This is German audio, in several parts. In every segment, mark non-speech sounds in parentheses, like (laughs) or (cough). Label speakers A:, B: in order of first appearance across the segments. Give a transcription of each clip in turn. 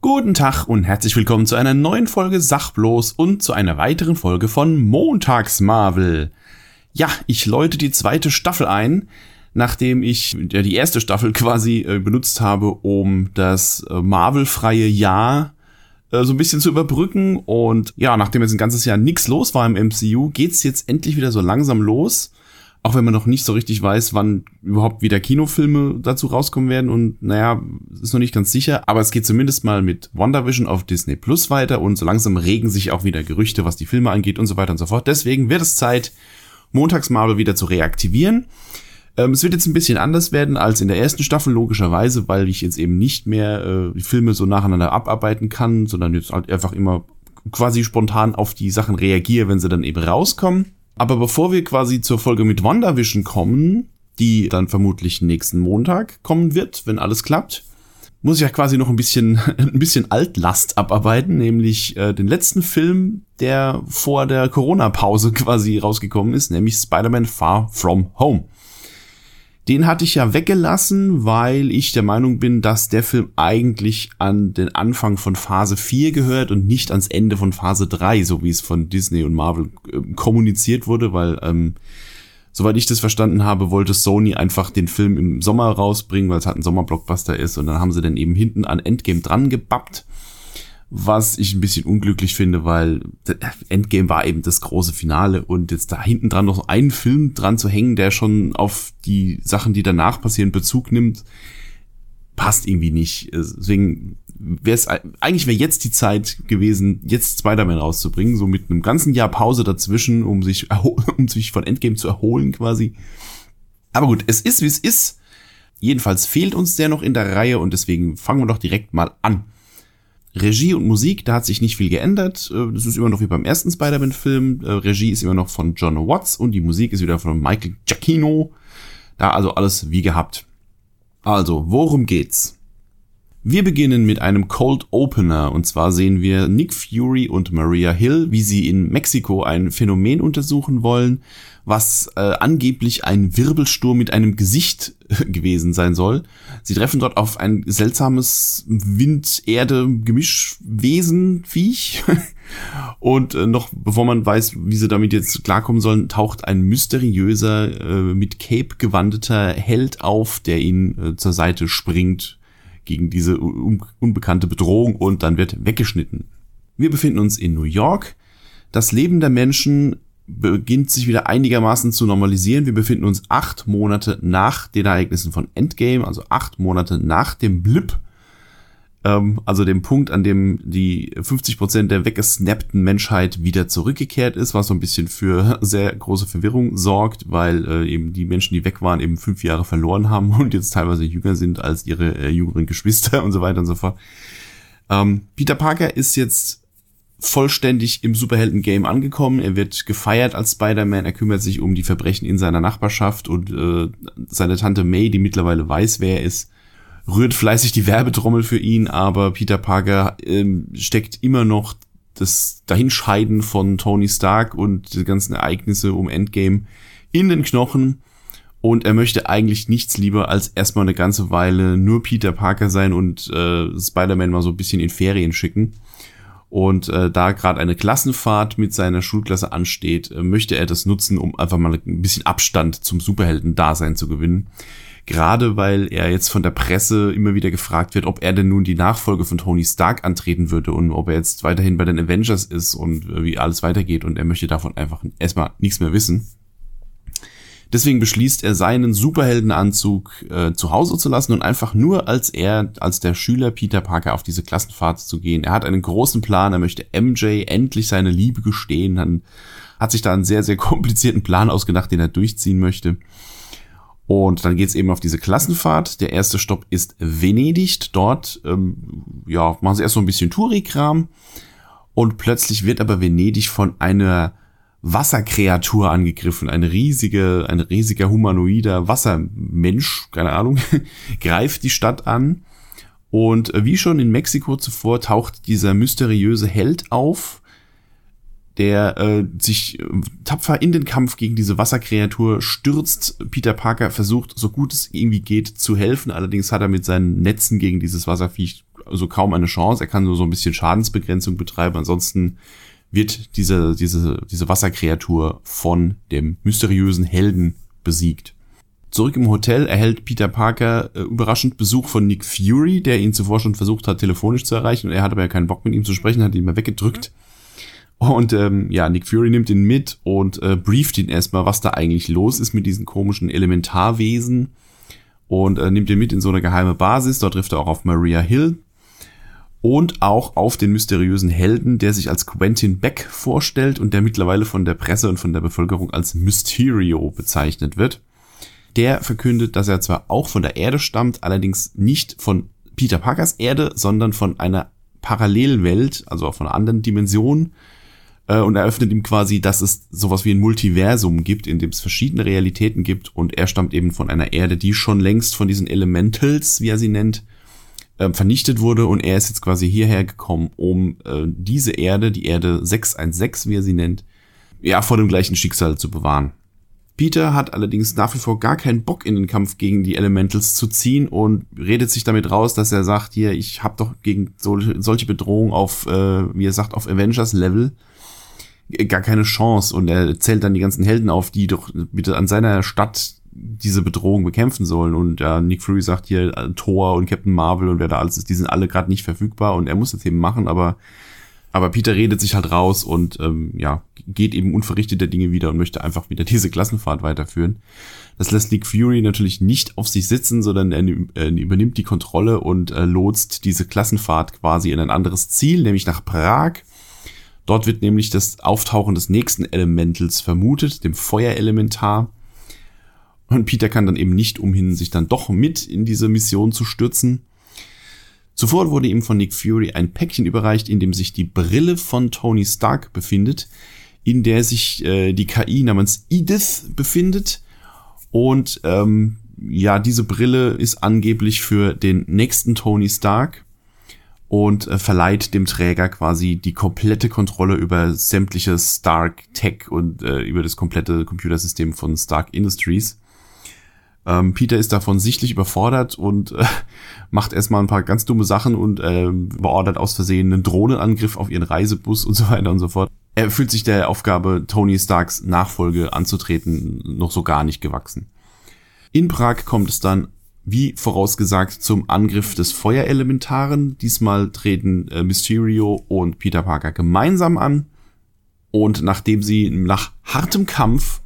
A: Guten Tag und herzlich willkommen zu einer neuen Folge Sachbloß und zu einer weiteren Folge von Montags Marvel. Ja, ich läute die zweite Staffel ein, nachdem ich ja, die erste Staffel (laughs) quasi äh, benutzt habe, um das äh, Marvel-freie Jahr äh, so ein bisschen zu überbrücken. Und ja, nachdem jetzt ein ganzes Jahr nichts los war im MCU, geht's jetzt endlich wieder so langsam los auch wenn man noch nicht so richtig weiß, wann überhaupt wieder Kinofilme dazu rauskommen werden und naja, ist noch nicht ganz sicher, aber es geht zumindest mal mit WandaVision auf Disney Plus weiter und so langsam regen sich auch wieder Gerüchte, was die Filme angeht und so weiter und so fort. Deswegen wird es Zeit, Montags Marvel wieder zu reaktivieren. Ähm, es wird jetzt ein bisschen anders werden als in der ersten Staffel, logischerweise, weil ich jetzt eben nicht mehr äh, die Filme so nacheinander abarbeiten kann, sondern jetzt halt einfach immer quasi spontan auf die Sachen reagiere, wenn sie dann eben rauskommen. Aber bevor wir quasi zur Folge mit WandaVision kommen, die dann vermutlich nächsten Montag kommen wird, wenn alles klappt, muss ich ja quasi noch ein bisschen, (laughs) ein bisschen Altlast abarbeiten, nämlich äh, den letzten Film, der vor der Corona-Pause quasi rausgekommen ist, nämlich Spider-Man Far From Home. Den hatte ich ja weggelassen, weil ich der Meinung bin, dass der Film eigentlich an den Anfang von Phase 4 gehört und nicht ans Ende von Phase 3, so wie es von Disney und Marvel äh, kommuniziert wurde, weil, ähm, soweit ich das verstanden habe, wollte Sony einfach den Film im Sommer rausbringen, weil es halt ein Sommerblockbuster ist und dann haben sie dann eben hinten an Endgame dran gebappt was ich ein bisschen unglücklich finde, weil Endgame war eben das große Finale und jetzt da hinten dran noch einen Film dran zu hängen, der schon auf die Sachen, die danach passieren, Bezug nimmt, passt irgendwie nicht. Deswegen wäre es eigentlich wäre jetzt die Zeit gewesen, jetzt Spider-Man rauszubringen, so mit einem ganzen Jahr Pause dazwischen, um sich (laughs) um sich von Endgame zu erholen quasi. Aber gut, es ist wie es ist. Jedenfalls fehlt uns der noch in der Reihe und deswegen fangen wir doch direkt mal an. Regie und Musik, da hat sich nicht viel geändert. Äh, das ist immer noch wie beim ersten Spider-Man-Film. Äh, Regie ist immer noch von John Watts und die Musik ist wieder von Michael Giacchino. Da also alles wie gehabt. Also, worum geht's? Wir beginnen mit einem Cold Opener und zwar sehen wir Nick Fury und Maria Hill, wie sie in Mexiko ein Phänomen untersuchen wollen, was äh, angeblich ein Wirbelsturm mit einem Gesicht gewesen sein soll. Sie treffen dort auf ein seltsames Wind-Erde-Gemischwesen, Viech. (laughs) Und äh, noch bevor man weiß, wie sie damit jetzt klarkommen sollen, taucht ein mysteriöser, äh, mit Cape gewandeter Held auf, der ihnen äh, zur Seite springt gegen diese un unbekannte Bedrohung und dann wird weggeschnitten. Wir befinden uns in New York. Das Leben der Menschen beginnt sich wieder einigermaßen zu normalisieren. Wir befinden uns acht Monate nach den Ereignissen von Endgame, also acht Monate nach dem Blip, ähm, also dem Punkt, an dem die 50 Prozent der weggesnappten Menschheit wieder zurückgekehrt ist, was so ein bisschen für (laughs) sehr große Verwirrung sorgt, weil äh, eben die Menschen, die weg waren, eben fünf Jahre verloren haben (laughs) und jetzt teilweise jünger sind als ihre äh, jüngeren Geschwister (laughs) und so weiter und so fort. Ähm, Peter Parker ist jetzt vollständig im Superhelden-Game angekommen. Er wird gefeiert als Spider-Man. Er kümmert sich um die Verbrechen in seiner Nachbarschaft und äh, seine Tante May, die mittlerweile weiß, wer er ist, rührt fleißig die Werbetrommel für ihn, aber Peter Parker ähm, steckt immer noch das Dahinscheiden von Tony Stark und die ganzen Ereignisse um Endgame in den Knochen. Und er möchte eigentlich nichts lieber als erstmal eine ganze Weile nur Peter Parker sein und äh, Spider-Man mal so ein bisschen in Ferien schicken. Und äh, da gerade eine Klassenfahrt mit seiner Schulklasse ansteht, äh, möchte er das nutzen, um einfach mal ein bisschen Abstand zum Superhelden-Dasein zu gewinnen. Gerade weil er jetzt von der Presse immer wieder gefragt wird, ob er denn nun die Nachfolge von Tony Stark antreten würde und ob er jetzt weiterhin bei den Avengers ist und wie alles weitergeht. Und er möchte davon einfach erstmal nichts mehr wissen. Deswegen beschließt er, seinen Superheldenanzug äh, zu Hause zu lassen und einfach nur als er, als der Schüler Peter Parker auf diese Klassenfahrt zu gehen. Er hat einen großen Plan, er möchte MJ endlich seine Liebe gestehen, dann hat sich da einen sehr, sehr (laughs) komplizierten Plan ausgedacht, den er durchziehen möchte. Und dann geht's eben auf diese Klassenfahrt. Der erste Stopp ist Venedig. Dort ähm, ja, machen sie erst so ein bisschen Touri-Kram. Und plötzlich wird aber Venedig von einer Wasserkreatur angegriffen. Eine riesige, ein riesiger humanoider Wassermensch, keine Ahnung, (laughs) greift die Stadt an. Und wie schon in Mexiko zuvor taucht dieser mysteriöse Held auf, der äh, sich äh, tapfer in den Kampf gegen diese Wasserkreatur stürzt. Peter Parker versucht, so gut es irgendwie geht, zu helfen. Allerdings hat er mit seinen Netzen gegen dieses Wasserviech also kaum eine Chance. Er kann nur so ein bisschen Schadensbegrenzung betreiben. Ansonsten wird diese, diese, diese Wasserkreatur von dem mysteriösen Helden besiegt. Zurück im Hotel erhält Peter Parker äh, überraschend Besuch von Nick Fury, der ihn zuvor schon versucht hat, telefonisch zu erreichen. Er hat aber ja keinen Bock mit ihm zu sprechen, hat ihn mal weggedrückt. Und ähm, ja, Nick Fury nimmt ihn mit und äh, brieft ihn erstmal, was da eigentlich los ist mit diesen komischen Elementarwesen. Und äh, nimmt ihn mit in so eine geheime Basis. Dort trifft er auch auf Maria Hill. Und auch auf den mysteriösen Helden, der sich als Quentin Beck vorstellt und der mittlerweile von der Presse und von der Bevölkerung als Mysterio bezeichnet wird. Der verkündet, dass er zwar auch von der Erde stammt, allerdings nicht von Peter Parkers Erde, sondern von einer Parallelwelt, also von einer anderen Dimension, äh, und eröffnet ihm quasi, dass es sowas wie ein Multiversum gibt, in dem es verschiedene Realitäten gibt. Und er stammt eben von einer Erde, die schon längst von diesen Elementals, wie er sie nennt, äh, vernichtet wurde. Und er ist jetzt quasi hierher gekommen, um äh, diese Erde, die Erde 616, wie er sie nennt, ja, vor dem gleichen Schicksal zu bewahren. Peter hat allerdings nach wie vor gar keinen Bock in den Kampf gegen die Elementals zu ziehen und redet sich damit raus, dass er sagt, hier, ich habe doch gegen so, solche Bedrohungen auf, äh, wie er sagt, auf Avengers-Level gar keine Chance. Und er zählt dann die ganzen Helden auf, die doch bitte an seiner Stadt diese Bedrohung bekämpfen sollen. Und ja, Nick Fury sagt hier äh, Thor und Captain Marvel und wer da alles ist, die sind alle gerade nicht verfügbar. Und er muss das eben machen, aber aber Peter redet sich halt raus und ähm, ja, geht eben unverrichteter Dinge wieder und möchte einfach wieder (laughs) diese Klassenfahrt weiterführen. Das lässt Nick Fury natürlich nicht auf sich sitzen, sondern er, er übernimmt die Kontrolle und äh, lotst diese Klassenfahrt quasi in ein anderes Ziel, nämlich nach Prag Dort wird nämlich das Auftauchen des nächsten Elementals vermutet, dem Feuerelementar. Und Peter kann dann eben nicht umhin, sich dann doch mit in diese Mission zu stürzen. Zuvor wurde ihm von Nick Fury ein Päckchen überreicht, in dem sich die Brille von Tony Stark befindet, in der sich äh, die KI namens Edith befindet. Und ähm, ja, diese Brille ist angeblich für den nächsten Tony Stark und äh, verleiht dem Träger quasi die komplette Kontrolle über sämtliche Stark Tech und äh, über das komplette Computersystem von Stark Industries. Ähm, Peter ist davon sichtlich überfordert und äh, (laughs) macht erstmal ein paar ganz dumme Sachen und äh, beordert aus Versehen einen Drohnenangriff auf ihren Reisebus und (laughs) so weiter und so fort. Er fühlt sich der Aufgabe, Tony Starks Nachfolge anzutreten, noch so gar nicht gewachsen. In Prag kommt es dann wie vorausgesagt zum Angriff des Feuerelementaren. Diesmal treten äh, Mysterio und Peter Parker gemeinsam an. Und nachdem sie nach hartem Kampf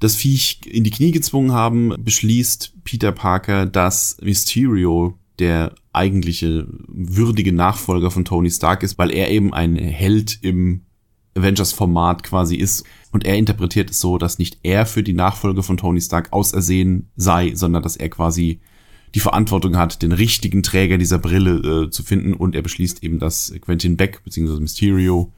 A: das Viech in die Knie gezwungen haben, beschließt Peter Parker, dass Mysterio der eigentliche würdige Nachfolger von Tony Stark ist, weil er eben ein Held im Avengers-Format quasi ist. Und er interpretiert es so, dass nicht er für die Nachfolge von Tony Stark ausersehen sei, sondern dass er quasi die Verantwortung hat, den richtigen Träger dieser Brille äh, zu finden. Und er beschließt eben, dass Quentin Beck bzw. Mysterio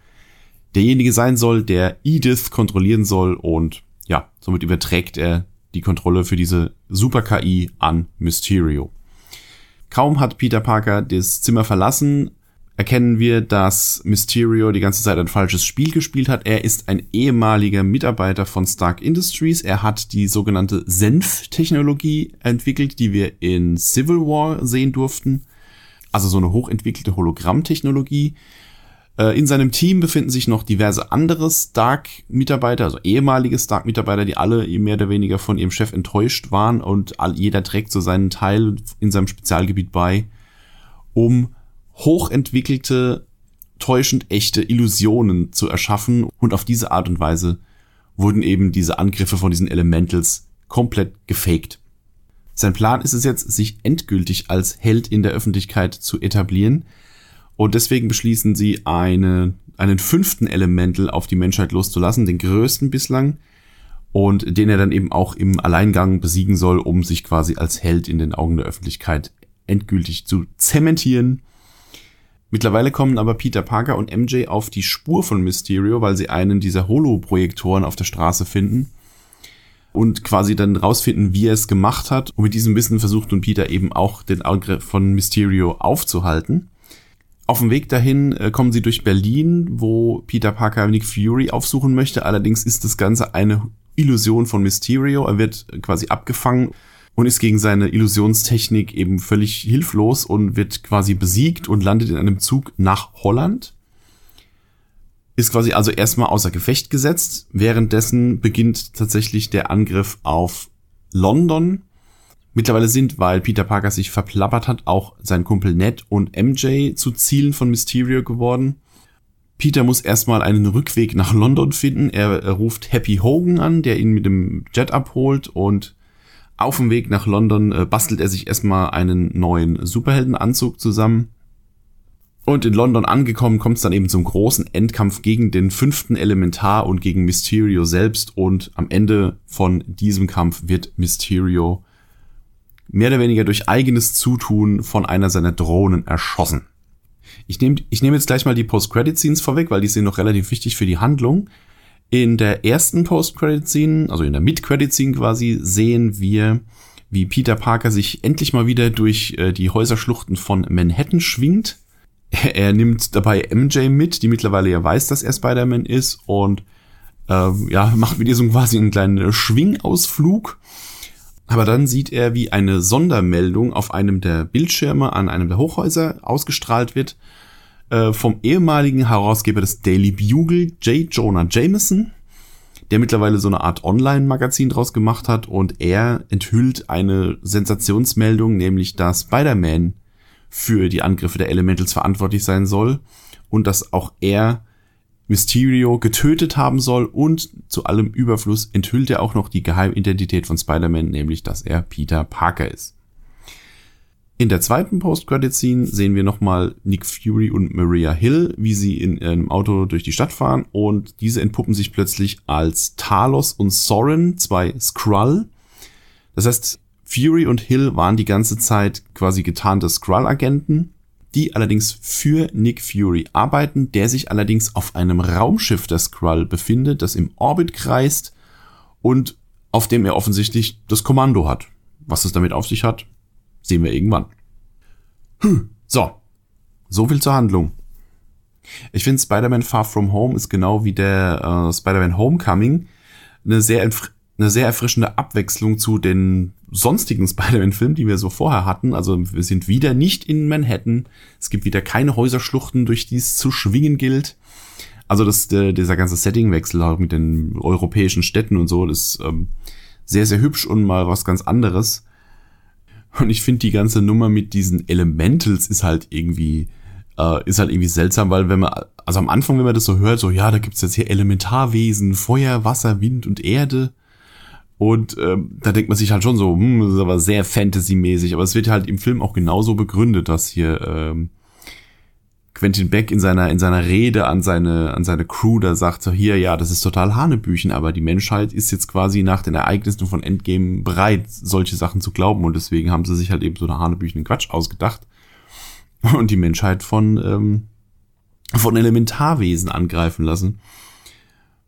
A: derjenige sein soll, der Edith kontrollieren soll. Und ja, somit überträgt er die Kontrolle für diese Super-KI an Mysterio. Kaum hat Peter Parker das Zimmer verlassen, erkennen wir, dass Mysterio die ganze Zeit ein falsches Spiel gespielt hat. Er ist ein ehemaliger Mitarbeiter von Stark Industries. Er hat die sogenannte Senf-Technologie entwickelt, die wir in Civil War sehen durften. Also so eine hochentwickelte Hologrammtechnologie. Äh, in seinem Team befinden sich noch diverse andere Stark-Mitarbeiter, also ehemalige Stark-Mitarbeiter, die alle mehr oder weniger von ihrem Chef enttäuscht waren und jeder trägt so seinen Teil in seinem Spezialgebiet bei, um hochentwickelte, täuschend echte Illusionen zu erschaffen und auf diese Art und Weise wurden eben diese Angriffe von diesen Elementals komplett gefaked. Sein Plan ist es jetzt, sich endgültig als Held in der Öffentlichkeit zu etablieren und deswegen beschließen sie eine, einen fünften Elemental auf die Menschheit loszulassen, den größten bislang. und den er dann eben auch im Alleingang besiegen soll, um sich quasi als Held in den Augen der Öffentlichkeit endgültig zu zementieren. Mittlerweile kommen aber Peter Parker und MJ auf die Spur von Mysterio, weil sie einen dieser Holo-Projektoren auf der Straße finden und quasi dann rausfinden, wie er es gemacht hat. Und mit diesem Wissen versucht nun Peter eben auch den Angriff von Mysterio aufzuhalten. Auf dem Weg dahin äh, kommen sie durch Berlin, wo Peter Parker Nick Fury aufsuchen möchte. Allerdings ist das Ganze eine Illusion von Mysterio. Er wird quasi abgefangen und ist gegen seine Illusionstechnik eben völlig hilflos und wird quasi besiegt und landet in einem Zug nach Holland. Ist quasi also erstmal außer Gefecht gesetzt. Währenddessen beginnt tatsächlich der Angriff auf London. Mittlerweile sind, weil Peter Parker sich verplappert hat, auch sein Kumpel Ned und MJ zu Zielen von Mysterio geworden. Peter muss erstmal einen Rückweg nach London finden. Er, ruft Happy Hogan an, der ihn mit dem Jet abholt und auf dem Weg nach London äh, bastelt er sich erstmal einen neuen Superheldenanzug zusammen. Und in London angekommen kommt es dann eben zum großen Endkampf gegen den fünften Elementar und gegen Mysterio selbst. Und am Ende von diesem Kampf wird Mysterio mehr oder weniger durch eigenes Zutun von einer seiner Drohnen erschossen. Ich nehme ich nehm jetzt gleich mal die Post-Credit-Scenes vorweg, weil die sind noch relativ wichtig für die Handlung. In der ersten Post-Credit-Scene, also in der Mid-Credit-Scene quasi, sehen wir, wie Peter Parker sich endlich mal wieder durch äh, die Häuserschluchten von Manhattan schwingt. Er, nimmt dabei MJ mit, die mittlerweile ja weiß, dass er Spider-Man ist und äh, ja, (laughs) macht mit ihr so quasi einen kleinen Schwingausflug. Aber dann sieht er, wie eine Sondermeldung auf einem der Bildschirme an einem der Hochhäuser ausgestrahlt wird äh, vom ehemaligen Herausgeber des Daily Bugle, J. Jonah Jameson, der mittlerweile so eine Art Online-Magazin draus gemacht hat und er enthüllt eine Sensationsmeldung, nämlich dass Spider-Man für die Angriffe der Elementals verantwortlich sein soll und dass auch er Mysterio getötet haben soll und zu allem Überfluss enthüllt er auch noch die Geheimidentität von Spider-Man, nämlich dass er Peter Parker ist. In der zweiten Post-Credit-Scene sehen wir nochmal Nick Fury und Maria Hill, wie sie in einem Auto durch die Stadt fahren und diese entpuppen sich plötzlich als Talos und Soren, zwei Skrull. Das heißt, Fury und Hill waren die ganze Zeit quasi getarnte Skrull-Agenten, die allerdings für Nick Fury arbeiten, der sich allerdings auf einem Raumschiff der Skrull befindet, das im Orbit kreist und auf dem er offensichtlich das Kommando hat. Was es damit auf sich hat, Sehen wir irgendwann. Hm. So. So viel zur Handlung. Ich finde Spider-Man Far From Home ist genau wie der äh, Spider-Man Homecoming eine sehr, eine sehr erfrischende Abwechslung zu den sonstigen (laughs) Spider-Man-Filmen, die wir so vorher hatten. Also wir sind wieder nicht in Manhattan. Es gibt wieder keine Häuserschluchten, durch die es zu schwingen gilt. Also das, der, dieser ganze Settingwechsel mit den europäischen Städten und so, das ist ähm, sehr, sehr hübsch und mal was ganz anderes. Und ich finde die ganze Nummer mit diesen Elementals ist halt irgendwie, äh, ist halt irgendwie seltsam, weil wenn man, also am Anfang, wenn man das so hört, so, ja, da gibt's jetzt hier Elementarwesen, Feuer, Wasser, Wind und Erde. Und ähm, da denkt man sich halt schon so, hm, das ist aber sehr Fantasy-mäßig. Aber es wird halt im Film auch genauso begründet, dass hier ähm, Quentin Beck in seiner, in seiner Rede an seine, an seine Crew da sagt so, hier, ja, das ist total Hanebüchen, aber die Menschheit ist jetzt quasi nach den Ereignissen von Endgame bereit, solche Sachen zu glauben und deswegen haben sie sich halt eben so eine Hanebüchen Quatsch ausgedacht und die Menschheit von, ähm, von Elementarwesen angreifen lassen.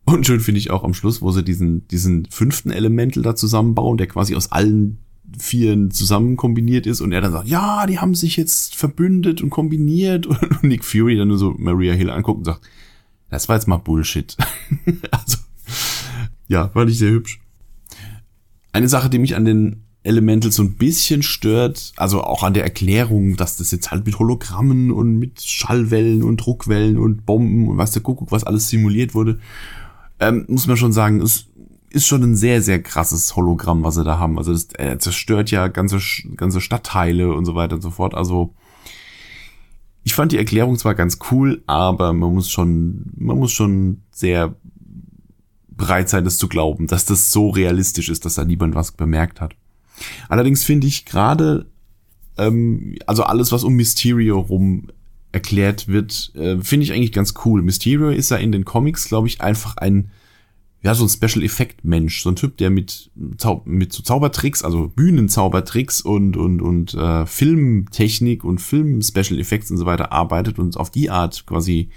A: Und schön finde ich auch am Schluss, wo sie diesen, diesen fünften Elemental da zusammenbauen, der quasi aus allen Vieren zusammen kombiniert ist und er dann sagt, ja, die haben sich jetzt verbündet und kombiniert (laughs) und Nick Fury dann nur so Maria Hill anguckt und sagt, das war jetzt mal Bullshit. (laughs) also, ja, fand ich sehr hübsch. Eine Sache, die mich an den Elementals so ein bisschen stört, also auch an der Erklärung, dass das jetzt halt mit Hologrammen und mit Schallwellen und Druckwellen und Bomben und was der Kuckuck, was alles simuliert wurde, ähm, muss man schon sagen, ist ist schon ein sehr, sehr krasses Hologramm, was sie da haben. Also das, er zerstört ja ganze, ganze Stadtteile und so weiter und so fort. Also ich fand die Erklärung zwar ganz cool, aber man muss schon, man muss schon sehr bereit sein, das zu glauben, dass das so realistisch ist, dass da niemand was bemerkt hat. Allerdings finde ich gerade, ähm, also alles, was um Mysterio rum erklärt wird, äh, finde ich eigentlich ganz cool. Mysterio ist ja in den Comics, glaube ich, einfach ein ja, so ein Special Effect Mensch, so ein Typ, der mit, mit so Zaubertricks, also Bühnenzaubertricks und, und, und äh, Filmtechnik und Film Special Effects und so weiter arbeitet und auf die Art quasi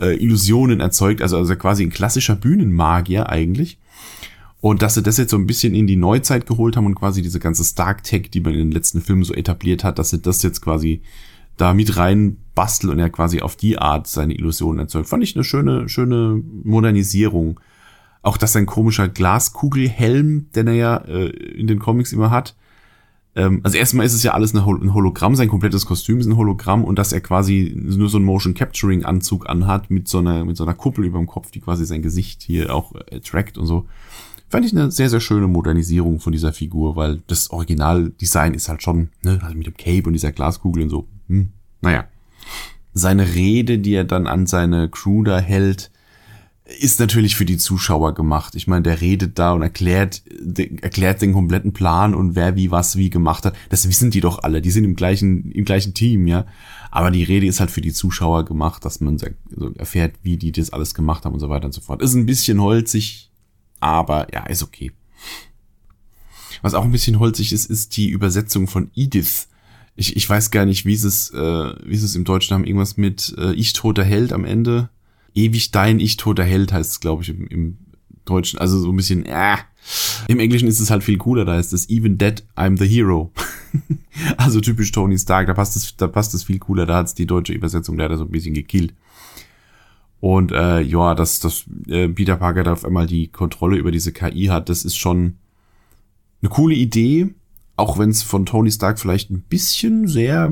A: äh, Illusionen erzeugt, also, also quasi ein klassischer Bühnenmagier eigentlich. Und dass sie das jetzt so ein bisschen in die Neuzeit geholt haben und quasi diese ganze Stark Tech, die man in den letzten Filmen so etabliert hat, dass sie das jetzt quasi da mit rein basteln und er quasi auf die Art seine Illusionen erzeugt. Fand ich eine schöne, schöne Modernisierung. Auch dass sein komischer Glaskugelhelm, den er ja äh, in den Comics immer hat, ähm, also erstmal ist es ja alles ein Hologramm, sein komplettes Kostüm ist ein Hologramm und dass er quasi nur so einen Motion Capturing Anzug anhat mit so einer, mit so einer Kuppel über dem Kopf, die quasi sein Gesicht hier auch äh, trackt und so. Fand ich eine sehr, sehr schöne Modernisierung von dieser Figur, weil das Originaldesign ist halt schon, ne, also mit dem Cape und dieser Glaskugel und so, hm, naja. Seine Rede, die er dann an seine Crew da hält, ist natürlich für die Zuschauer gemacht. Ich meine, der redet da und erklärt, de, erklärt den kompletten Plan und wer wie was wie gemacht hat. Das wissen die doch alle. Die sind im gleichen, im gleichen Team, ja. Aber die Rede ist halt für die Zuschauer gemacht, dass man so erfährt, wie die das alles gemacht haben und so weiter und so fort. Ist ein bisschen holzig, aber ja, ist okay. Was auch ein bisschen holzig ist, ist die Übersetzung von Edith. Ich, ich weiß gar nicht, wie es, äh, wie es im Deutschen haben. Irgendwas mit äh, Ich toter Held am Ende. Ewig dein Ich toter Held heißt es, glaube ich, im, im Deutschen. Also so ein bisschen, äh. Im Englischen ist es halt viel cooler, da heißt es Even Dead, I'm the Hero. (laughs) also typisch Tony Stark, da passt es, da passt es viel cooler, da hat es die deutsche Übersetzung leider so ein bisschen gekillt. Und äh, ja, dass, dass äh, Peter Parker da auf einmal die Kontrolle über diese KI hat, das ist schon eine coole Idee, auch wenn es von Tony Stark vielleicht ein bisschen sehr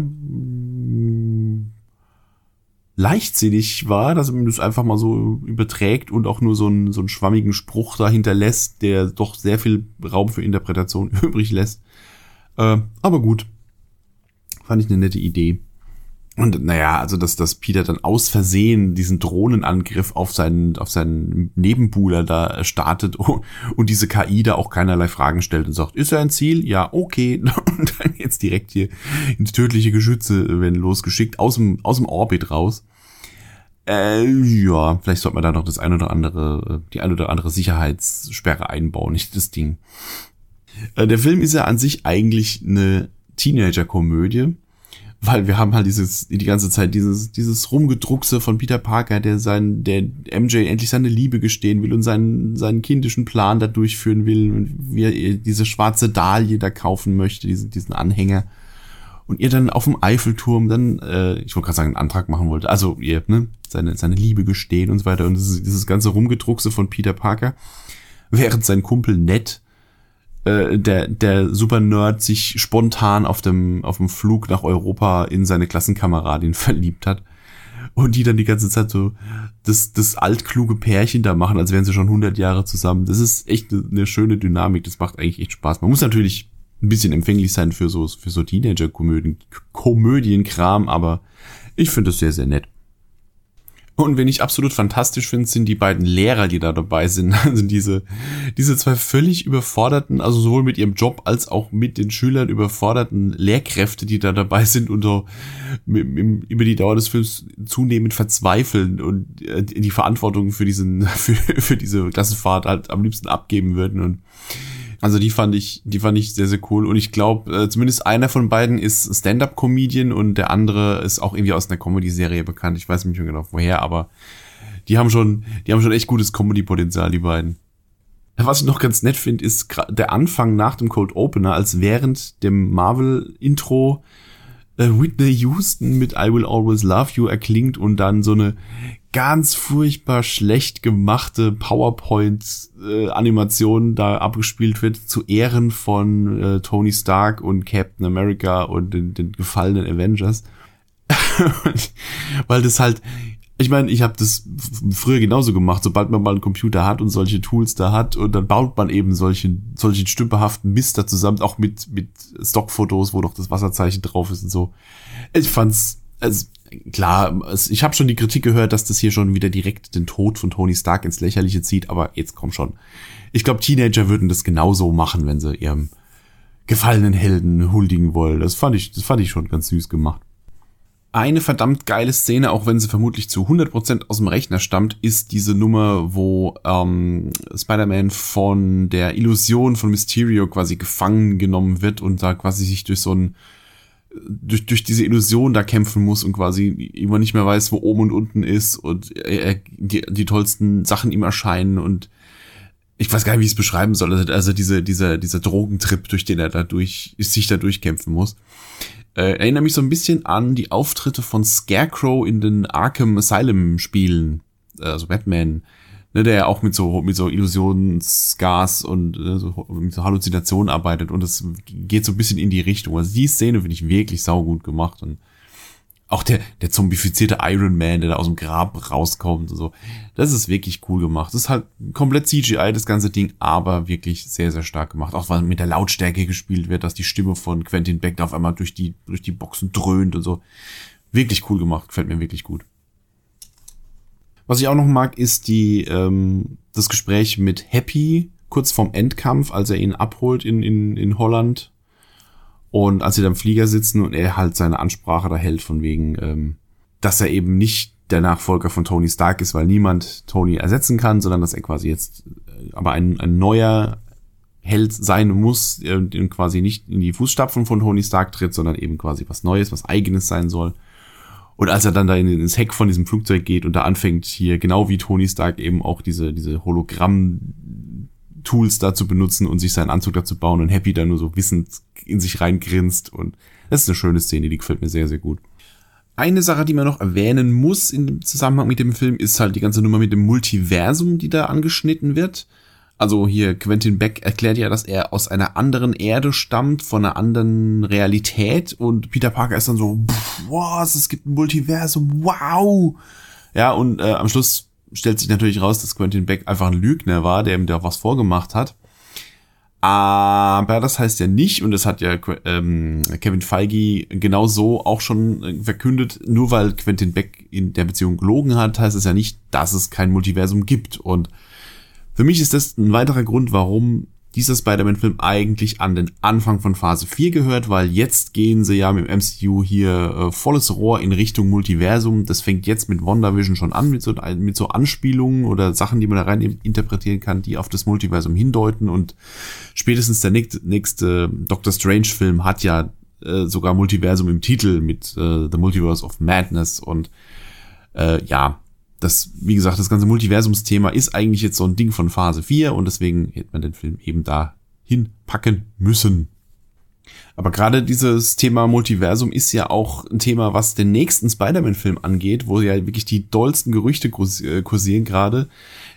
A: leichtsinnig war, dass man das einfach mal so überträgt und auch nur so einen, so einen schwammigen Spruch dahinter lässt, der doch sehr viel Raum für Interpretation (laughs) übrig lässt. Äh, aber gut. Fand ich eine nette Idee. Und naja, also dass, dass Peter dann aus Versehen diesen Drohnenangriff auf seinen, auf seinen Nebenbuhler da startet (laughs) und diese KI da auch keinerlei Fragen stellt und sagt, ist er ein Ziel? Ja, okay. (laughs) Und dann jetzt direkt hier ins tödliche Geschütze werden losgeschickt, aus dem, aus dem Orbit raus. Äh, ja, vielleicht sollte man da noch das ein oder andere, die ein oder andere Sicherheitssperre einbauen, nicht das Ding. Äh, der Film ist ja an sich eigentlich eine Teenager-Komödie weil wir haben halt dieses die ganze Zeit dieses dieses Rumgedruckse von Peter Parker, der sein der MJ endlich seine Liebe gestehen will und seinen seinen kindischen Plan da durchführen will und wie er diese schwarze Dahlie da kaufen möchte, diesen diesen Anhänger. Und ihr dann auf dem Eiffelturm dann äh, ich wollte gerade sagen einen Antrag machen wollte, also ihr ne seine seine Liebe gestehen und so weiter. Und dieses, dieses ganze Rumgedruckse von Peter Parker, während sein Kumpel Ned äh, der, der Super-Nerd sich spontan auf dem, auf dem Flug nach Europa in seine Klassenkameradin (laughs) verliebt hat. Und die dann die ganze Zeit so das, das altkluge Pärchen da machen, als wären sie schon 100 Jahre zusammen. Das ist echt eine schöne Dynamik. Das macht eigentlich echt Spaß. Man muss natürlich ein bisschen empfänglich sein für so, für so Teenager-Komödien, Komödienkram, aber ich finde es sehr, sehr nett. Und wenn ich absolut fantastisch finde, sind die beiden Lehrer, die da dabei sind. (laughs) Also diese, diese zwei völlig überforderten, also sowohl mit ihrem Job als auch mit den Schülern überforderten Lehrkräfte, die da dabei sind und so über die Dauer des Films zunehmend verzweifeln und äh, die Verantwortung für diesen, (laughs) für, für diese Klassenfahrt halt am liebsten abgeben würden und also die fand ich, die fand ich sehr, sehr cool. Und ich glaube, äh, zumindest einer von beiden ist Stand-up-Comedian und der andere ist auch irgendwie aus einer Comedy-Serie bekannt. Ich weiß nicht mehr genau woher, aber die haben schon, die haben schon echt gutes Comedy-Potenzial, die beiden. Was ich noch ganz nett finde, ist der Anfang nach dem Cold Opener, als während dem Marvel-Intro äh, Whitney Houston mit I Will Always Love You erklingt und dann so eine ganz furchtbar schlecht gemachte PowerPoint-Animation äh, da abgespielt wird zu Ehren von äh, Tony Stark und Captain America und den, den gefallenen Avengers. (laughs) Weil das halt, ich meine, ich habe das früher genauso gemacht, sobald man mal einen Computer hat und solche Tools da hat und dann baut man eben solchen, solchen stümperhaften Mist da zusammen, auch mit, mit Stockfotos, wo doch das Wasserzeichen drauf ist und so. Ich fand's, also klar, ich habe schon die Kritik gehört, dass das hier schon wieder direkt den Tod von Tony Stark ins Lächerliche zieht, aber jetzt komm schon. Ich glaube, Teenager würden das genauso machen, wenn sie ihrem gefallenen Helden huldigen wollen. Das fand ich, das fand ich schon ganz süß gemacht. Eine verdammt geile Szene, auch wenn sie vermutlich zu 100% aus dem Rechner stammt, ist diese Nummer, wo ähm, Spider-Man von der Illusion von Mysterio quasi gefangen genommen wird und da quasi sich durch so ein durch, durch diese Illusion da kämpfen muss und quasi immer nicht mehr weiß, wo oben und unten ist und er, die, die tollsten Sachen ihm erscheinen und ich weiß gar nicht, wie ich es beschreiben soll. Also, also diese, dieser, dieser Drogentrip, durch den er da durch, sich da durchkämpfen muss. Äh, erinnere mich so ein bisschen an die Auftritte von Scarecrow in den Arkham Asylum Spielen, also Batman, ne, der ja auch mit so mit so Illusionsgas und äh, so, mit so Halluzinationen arbeitet und es geht so ein bisschen in die Richtung. Also die Szene finde ich wirklich saugut gemacht und auch der, der zombifizierte Iron Man, der da aus dem Grab rauskommt und so. Das ist wirklich cool gemacht. Das ist halt komplett CGI, das ganze Ding, aber wirklich sehr, sehr stark gemacht. Auch weil mit der Lautstärke gespielt wird, dass die Stimme von Quentin Beck auf einmal durch die, durch die Boxen dröhnt und so. Wirklich cool gemacht, gefällt mir wirklich gut. Was ich auch noch mag, ist die, ähm, das Gespräch mit Happy kurz vorm Endkampf, als er ihn abholt in, in, in Holland und als sie dann im Flieger sitzen und er halt seine Ansprache da hält von wegen, ähm, dass er eben nicht der Nachfolger von Tony Stark ist, weil niemand Tony ersetzen kann, sondern dass er quasi jetzt äh, aber ein, ein neuer Held sein muss, äh, der quasi nicht in die Fußstapfen von Tony Stark tritt, sondern eben quasi was Neues, was Eigenes sein soll. Und als er dann da ins Heck von diesem Flugzeug geht und da anfängt hier, genau wie Tony Stark eben auch diese, diese Hologramm Tools dazu benutzen und sich seinen Anzug dazu bauen und Happy dann nur so wissend in sich reingrinst und das ist eine schöne Szene, die gefällt mir sehr, sehr gut. Eine Sache, die man noch erwähnen muss dem Zusammenhang mit dem Film, ist halt die ganze Nummer mit dem Multiversum, die da angeschnitten wird. Also hier Quentin Beck erklärt ja, dass er aus einer anderen Erde stammt, von einer anderen Realität und Peter Parker ist dann so, was, es gibt ein Multiversum, wow! Ja, und äh, am Schluss stellt sich natürlich raus, dass Quentin Beck einfach ein Lügner war, der ihm da was vorgemacht hat. Aber das heißt ja nicht, und das hat ja ähm, Kevin Feige genau so auch schon äh, verkündet, nur weil Quentin Beck in der Beziehung gelogen hat, heißt es ja nicht, dass es kein Multiversum gibt. Und für mich ist das ein weiterer Grund, warum dieser Spider-Man-Film eigentlich an den Anfang von Phase 4 gehört, weil jetzt gehen sie ja mit dem MCU hier äh, volles Rohr in Richtung Multiversum. Das fängt jetzt mit WandaVision schon an, mit so, mit so Anspielungen oder Sachen, die man da rein interpretieren kann, die auf das Multiversum hindeuten. Und spätestens der nächste, nächste Doctor Strange-Film hat ja äh, sogar Multiversum im Titel mit äh, The Multiverse of Madness. Und äh, ja, das, wie gesagt, das ganze Multiversumsthema ist eigentlich jetzt so ein Ding von Phase 4 und deswegen hätte man den Film eben da hinpacken müssen. Aber gerade dieses Thema Multiversum ist ja auch ein Thema, was den nächsten Spider-Man-Film angeht, wo ja wirklich die dollsten Gerüchte äh, kursieren gerade.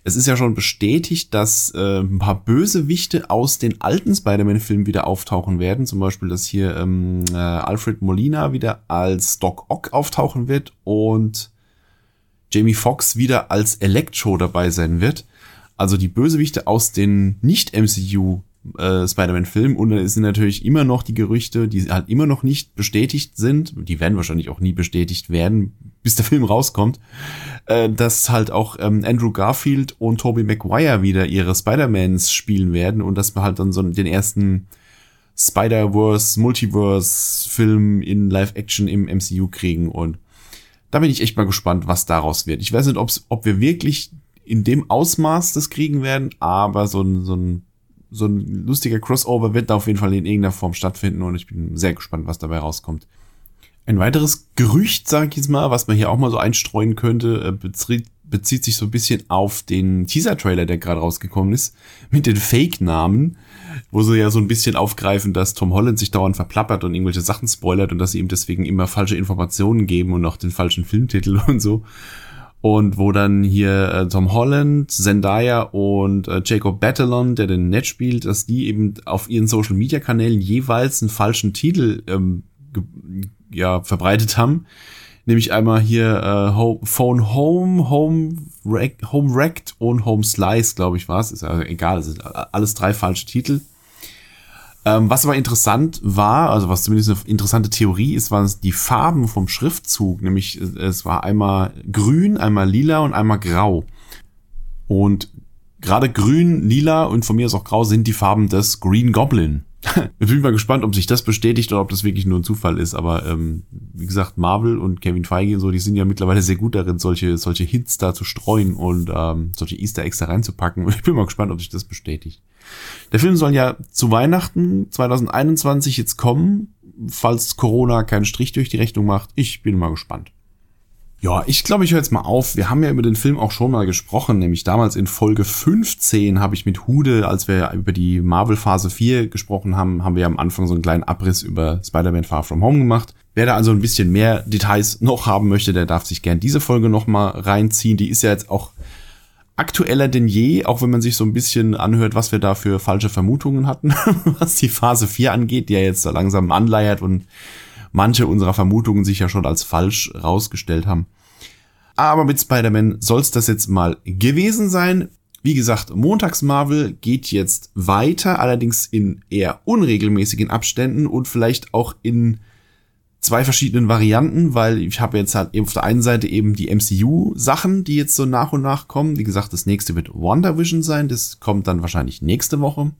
A: Es ist ja schon bestätigt, dass äh, ein paar Bösewichte aus den alten Spider-Man-Filmen wieder auftauchen werden. Zum Beispiel, dass hier ähm, äh, Alfred Molina wieder als Doc Ock auftauchen wird und Jamie Foxx wieder als Electro dabei sein wird. Also die Bösewichte aus den Nicht-MCU äh, Spider-Man-Filmen. Und es sind natürlich immer noch die Gerüchte, die halt immer noch nicht bestätigt sind, die werden wahrscheinlich auch nie bestätigt werden, bis der Film rauskommt, äh, dass halt auch ähm, Andrew Garfield und Tobey Maguire wieder ihre Spider-Mans spielen werden. Und dass wir halt dann so den ersten Spider-Verse, Multiverse-Film in Live-Action im MCU kriegen. Und da bin ich echt mal gespannt, was daraus wird. Ich weiß nicht, ob's, ob wir wirklich in dem Ausmaß das kriegen werden, aber so ein, so ein, so ein lustiger Crossover wird da auf jeden Fall in irgendeiner Form stattfinden und ich bin sehr gespannt, was dabei rauskommt. Ein weiteres Gerücht, sage ich jetzt mal, was man hier auch mal so einstreuen könnte, äh, bezieht, sich so ein bisschen auf den Teaser-Trailer, der gerade rausgekommen ist, mit den Fake-Namen wo sie ja so ein bisschen aufgreifen, dass Tom Holland sich dauernd verplappert und irgendwelche Sachen spoilert und dass sie ihm deswegen immer falsche Informationen geben und auch den falschen Filmtitel (laughs) und so. Und wo dann hier äh, Tom Holland, Zendaya und äh, Jacob Batalon, der den Ned spielt, dass die eben auf ihren Social Media Kanälen jeweils einen falschen Titel ähm, ja, verbreitet haben. Nämlich einmal hier äh, Home, Phone Home, Home, Wreck, Home Wrecked und Home Slice, glaube ich, war es. Ist also egal, es sind alles drei falsche Titel. Ähm, was aber interessant war, also was zumindest eine interessante Theorie ist, waren die Farben vom Schriftzug. Nämlich äh, es war einmal grün, einmal lila und einmal grau. Und gerade grün, lila und von mir aus auch grau sind die Farben des Green Goblin. (laughs) ich bin mal gespannt, ob sich das bestätigt oder ob das wirklich nur ein Zufall ist, aber ähm, wie gesagt, Marvel und Kevin Feige und so, die sind ja mittlerweile sehr gut darin, solche, solche Hints da zu streuen und ähm, solche Easter Eggs da reinzupacken. Und (laughs) ich bin mal gespannt, ob sich das bestätigt. Der Film soll ja zu Weihnachten 2021 jetzt kommen, falls Corona keinen Strich durch die Rechnung macht. Ich bin mal gespannt. Ja, ich glaube, ich höre jetzt mal auf. Wir haben ja über den Film auch schon mal gesprochen, nämlich damals in Folge 15 habe ich mit Hude, als wir über die Marvel Phase 4 gesprochen haben, haben wir am Anfang so einen kleinen Abriss über Spider-Man Far From Home gemacht. Wer da also ein bisschen mehr Details noch haben möchte, der darf sich gern diese Folge noch mal reinziehen. Die ist ja jetzt auch aktueller denn je, auch wenn man sich so ein bisschen anhört, was wir da für falsche Vermutungen hatten, (laughs) was die Phase 4 angeht, die ja jetzt so langsam anleiert und manche unserer Vermutungen sich ja schon als falsch rausgestellt haben. Aber mit Spider-Man soll es das jetzt mal gewesen sein. Wie gesagt, Montags Marvel geht jetzt weiter, allerdings in eher unregelmäßigen Abständen und vielleicht auch in zwei verschiedenen Varianten, weil ich habe jetzt halt eben auf der einen Seite eben die MCU-Sachen, die jetzt so nach und nach kommen. Wie gesagt, das nächste wird WandaVision sein, das kommt dann wahrscheinlich nächste Woche.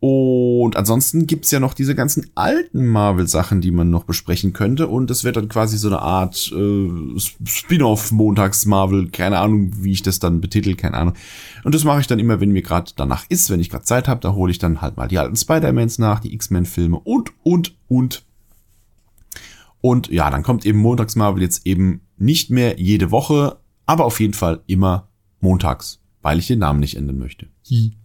A: Und ansonsten gibt's ja noch diese ganzen alten Marvel-Sachen, die man noch besprechen könnte. Und das wird dann quasi so eine Art äh, Spin-off Montags-Marvel. Keine Ahnung, wie ich das dann betitel, keine Ahnung. Und das mache ich dann immer, wenn mir gerade danach ist, wenn ich gerade Zeit habe. Da hole ich dann halt mal die alten Spider-Mans nach, die X-Men-Filme und, und, und. Und ja, dann kommt eben Montags Marvel jetzt eben nicht mehr jede Woche, aber auf jeden Fall immer montags, weil ich den Namen nicht ändern möchte. Hi.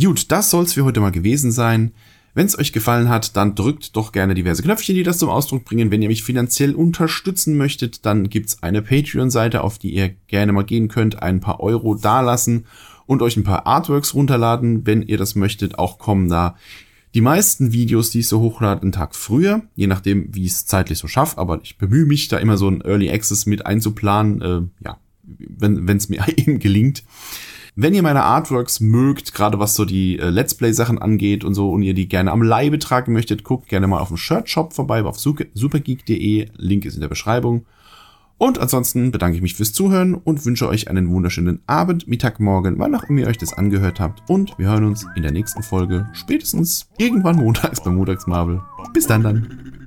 A: Gut, das soll's für heute mal gewesen sein. Wenn es euch gefallen hat, dann drückt doch gerne diverse Knöpfchen, die das zum Ausdruck bringen. Wenn ihr mich finanziell unterstützen möchtet, dann gibt's eine Patreon-Seite, auf die ihr gerne mal gehen könnt, ein paar Euro dalassen und euch ein paar Artworks runterladen, wenn ihr das möchtet. Auch kommen da die meisten Videos, die ich so hochlade, einen Tag früher, je nachdem, wie ich es zeitlich so schaffe. Aber ich bemühe mich, da immer so ein Early Access mit einzuplanen, äh, ja, wenn es mir (laughs) eben gelingt. Wenn ihr meine Artworks mögt, gerade was so die äh, Let's Play-Sachen angeht und so, und ihr die gerne am Leibe tragen möchtet, guckt gerne mal auf dem Shirt-Shop vorbei, auf supergeek.de. Link ist in der Beschreibung. Und ansonsten bedanke ich mich fürs Zuhören und wünsche euch einen wunderschönen Abend, Mittag, Morgen, wann auch immer ihr euch das angehört habt. Und wir hören uns in der nächsten Folge, spätestens irgendwann montags bei Montags. Bis dann dann.